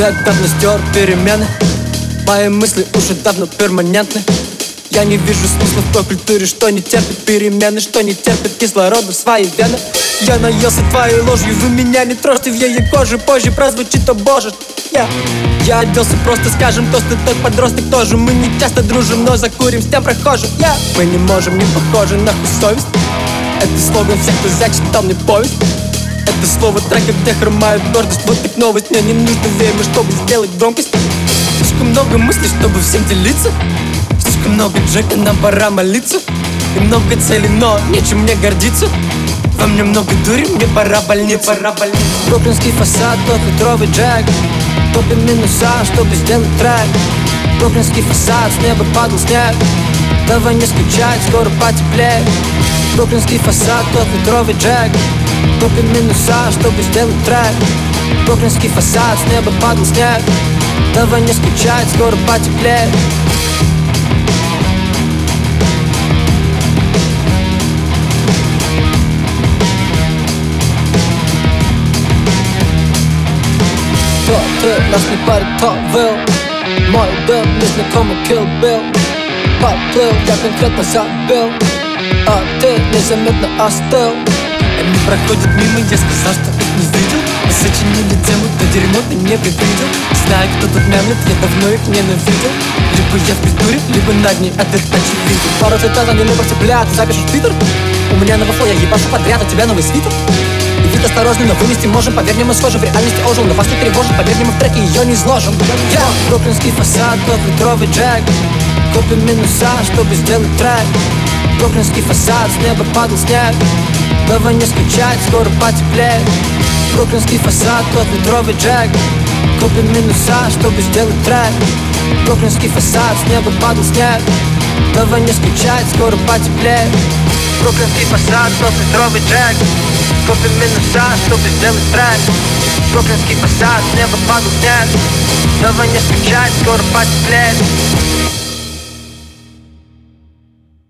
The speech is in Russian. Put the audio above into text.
Джек давно стер перемены. Мои мысли уже давно перманентны. Я не вижу смысла в той культуре, что не терпит перемены Что не терпит кислорода в свои вены. Я наелся твоей ложью, вы меня не трожьте в ее коже. Позже прозвучит, о боже, я. Я оделся просто, скажем, тост тот подросток тоже. Мы не часто дружим, но закурим с тем прохожим. Я. Мы не можем, не похожи на совесть Это слоган всех, кто зачитал мне повесть это слово трека, где хромает гордость. Вот так новость, мне не нужно время, чтобы сделать громкость. Слишком много мыслей, чтобы всем делиться. Слишком много Джека, нам пора молиться. И много целей, но нечем мне гордиться. Во мне много дури, мне пора больница пора больница Бруклинский фасад, двухметровый Джек. Топим минуса, чтобы сделать трек. Бруклинский фасад, с неба падал снег. Давай не скучать, скоро потеплеет. Бруклинский фасад, двухметровый Джек Топим минуса, чтобы сделать трек. Бруклинский фасад, с неба падал снег. Давай не скучать, скоро потеплеет. Кто ты, нас не парит, кто был Мой был незнакомый Kill Bill. Поплыл, я конкретно забил А ты незаметно остыл Они проходят мимо, я сказал, что их не видел Мы сочинили тему, то дерьмо ты не предвидел. Знаю, кто тут мямлет, я давно их ненавидел. Либо я в культуре, либо над ней, а ты очевиден Пару цитат, они не просто, бля, ты запишешь в твиттер? У меня новый флоу, я ебашу подряд, у тебя новый свитер. И вид осторожный, но вынести можем Поверь мне, мы схожи, в реальности ожил Но вас не тревожит, поверь мне, мы в треке ее не изложим Я бруклинский фасад, двухметровый джек. Купим минуса, чтобы сделать трек. Бруклинский фасад, с неба падал снег Давай не скучать, скоро потеплеет. Бруклинский фасад, двухметровый джек. Купим минуса, чтобы сделать трек. Бруклинский фасад, с неба падал снег. Давай не скучать, скоро потеплеет. Бруклинский фасад, двухметровый джек. Купим минуса, чтобы сделать трек. Бруклинский фасад, с неба падал снег. Давай не скучать, скоро потеплеет